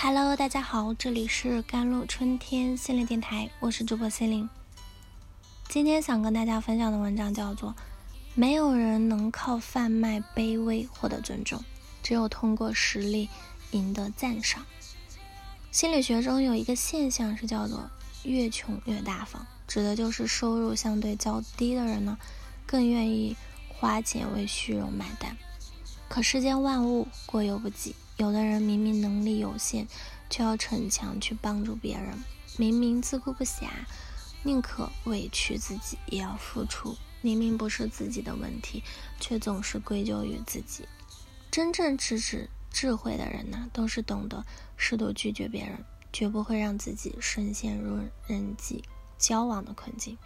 Hello，大家好，这里是甘露春天心灵电台，我是主播心灵。今天想跟大家分享的文章叫做《没有人能靠贩卖卑微获得尊重，只有通过实力赢得赞赏》。心理学中有一个现象是叫做“越穷越大方”，指的就是收入相对较低的人呢，更愿意花钱为虚荣买单。可世间万物过犹不及。有的人明明能力有限，却要逞强去帮助别人；明明自顾不暇，宁可委屈自己也要付出；明明不是自己的问题，却总是归咎于自己。真正知止智慧的人呢，都是懂得适度拒绝别人，绝不会让自己深陷入人际交往的困境。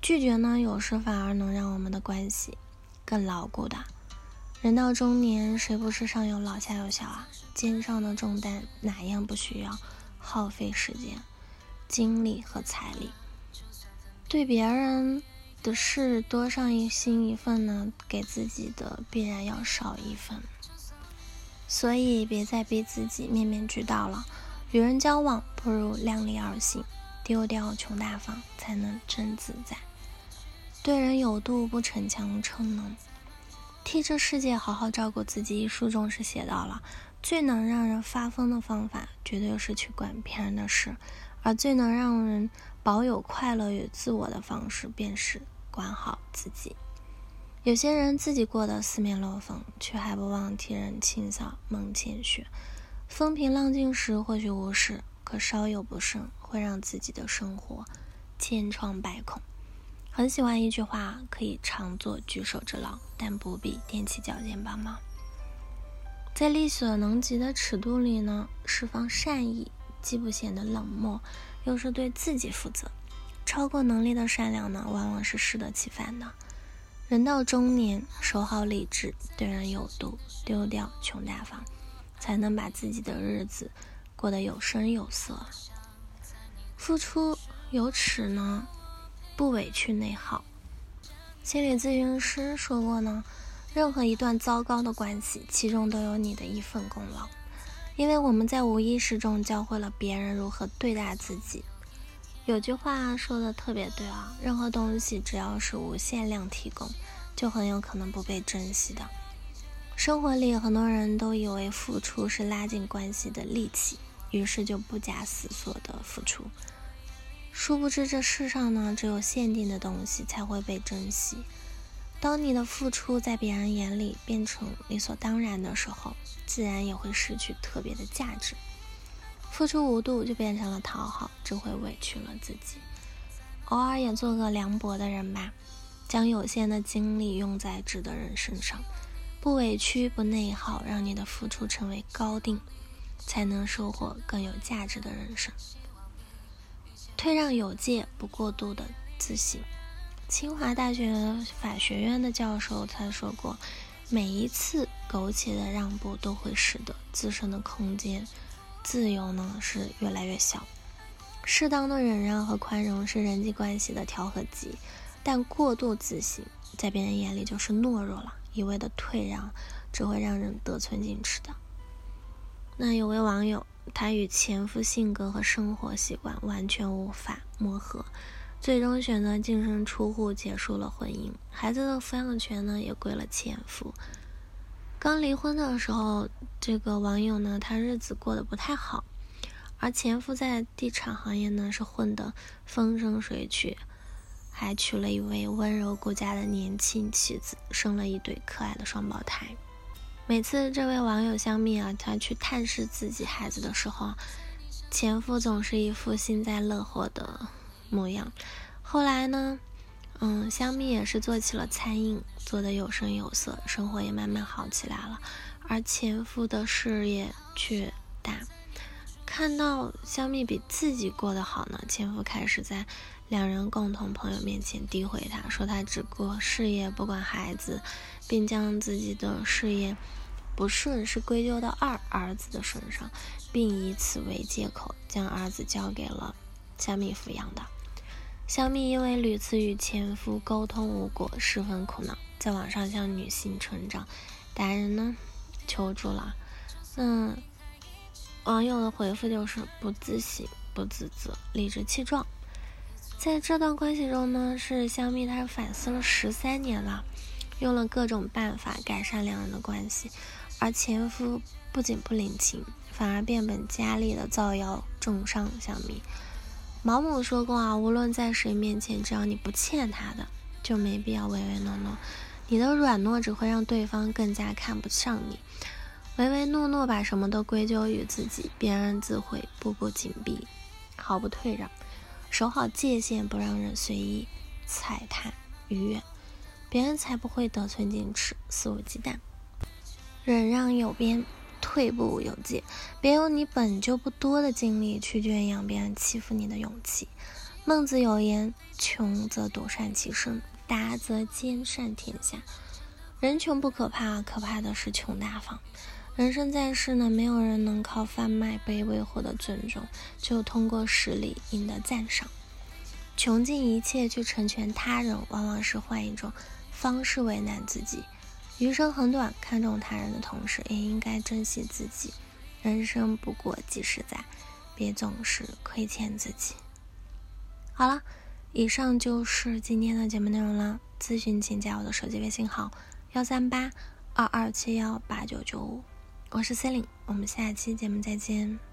拒绝呢，有时反而能让我们的关系更牢固的。人到中年，谁不是上有老下有小啊？肩上的重担哪样不需要耗费时间、精力和财力？对别人的事多上一心一份呢，给自己的必然要少一份。所以别再逼自己面面俱到了。与人交往，不如量力而行，丢掉穷大方，才能真自在。对人有度，不逞强逞能。替这世界好好照顾自己。一书中是写到了，最能让人发疯的方法，绝对是去管别人的事；而最能让人保有快乐与自我的方式，便是管好自己。有些人自己过得四面漏风，却还不忘替人清扫门前雪。风平浪静时或许无事，可稍有不慎，会让自己的生活千疮百孔。很喜欢一句话，可以常做举手之劳，但不必踮起脚尖帮忙。在力所能及的尺度里呢，释放善意，既不显得冷漠，又是对自己负责。超过能力的善良呢，往往是适得其反的。人到中年，守好理智，对人有度，丢掉穷大方，才能把自己的日子过得有声有色。付出有尺呢。不委屈内耗。心理咨询师说过呢，任何一段糟糕的关系，其中都有你的一份功劳，因为我们在无意识中教会了别人如何对待自己。有句话说的特别对啊，任何东西只要是无限量提供，就很有可能不被珍惜的。生活里很多人都以为付出是拉近关系的利器，于是就不假思索的付出。殊不知，这世上呢，只有限定的东西才会被珍惜。当你的付出在别人眼里变成理所当然的时候，自然也会失去特别的价值。付出无度就变成了讨好，只会委屈了自己。偶尔也做个凉薄的人吧，将有限的精力用在值得人身上，不委屈不内耗，让你的付出成为高定，才能收获更有价值的人生。退让有界，不过度的自信。清华大学法学院的教授他说过，每一次苟且的让步，都会使得自身的空间自由呢是越来越小。适当的忍让和宽容是人际关系的调和剂，但过度自信，在别人眼里就是懦弱了。一味的退让，只会让人得寸进尺的。那有位网友。他与前夫性格和生活习惯完全无法磨合，最终选择净身出户，结束了婚姻。孩子的抚养权呢，也归了前夫。刚离婚的时候，这个网友呢，他日子过得不太好，而前夫在地产行业呢，是混得风生水起，还娶了一位温柔顾家的年轻妻子，生了一对可爱的双胞胎。每次这位网友香蜜啊，他去探视自己孩子的时候，前夫总是一副幸灾乐祸的模样。后来呢，嗯，香蜜也是做起了餐饮，做得有声有色，生活也慢慢好起来了。而前夫的事业却大，看到香蜜比自己过得好呢，前夫开始在两人共同朋友面前诋毁她，说她只顾事业不管孩子。并将自己的事业不顺是归咎到二儿子的身上，并以此为借口将儿子交给了香蜜抚养的。香蜜因为屡次与前夫沟通无果，十分苦恼，在网上向女性成长达人呢求助了。那网友的回复就是不自省、不自责、理直气壮。在这段关系中呢，是香蜜，她反思了十三年了，用了各种办法改善两人的关系，而前夫不仅不领情，反而变本加厉的造谣重伤小蜜。毛姆说过啊，无论在谁面前，只要你不欠他的，就没必要唯唯诺诺。你的软弱只会让对方更加看不上你。唯唯诺诺，把什么都归咎于自己，别人自会步步紧逼，毫不退让。守好界限，不让人随意踩踏逾越，别人才不会得寸进尺、肆无忌惮。忍让有边，退步有界，别用你本就不多的精力去圈养别人欺负你的勇气。孟子有言：“穷则独善其身，达则兼善天下。”人穷不可怕，可怕的是穷大方。人生在世呢，没有人能靠贩卖卑微获得尊重，只有通过实力赢得赞赏。穷尽一切去成全他人，往往是换一种方式为难自己。余生很短，看重他人的同时，也应该珍惜自己。人生不过几十载，别总是亏欠自己。好了，以上就是今天的节目内容了。咨询请加我的手机微信号：幺三八二二七幺八九九五。我是 c e l i n e 我们下期节目再见。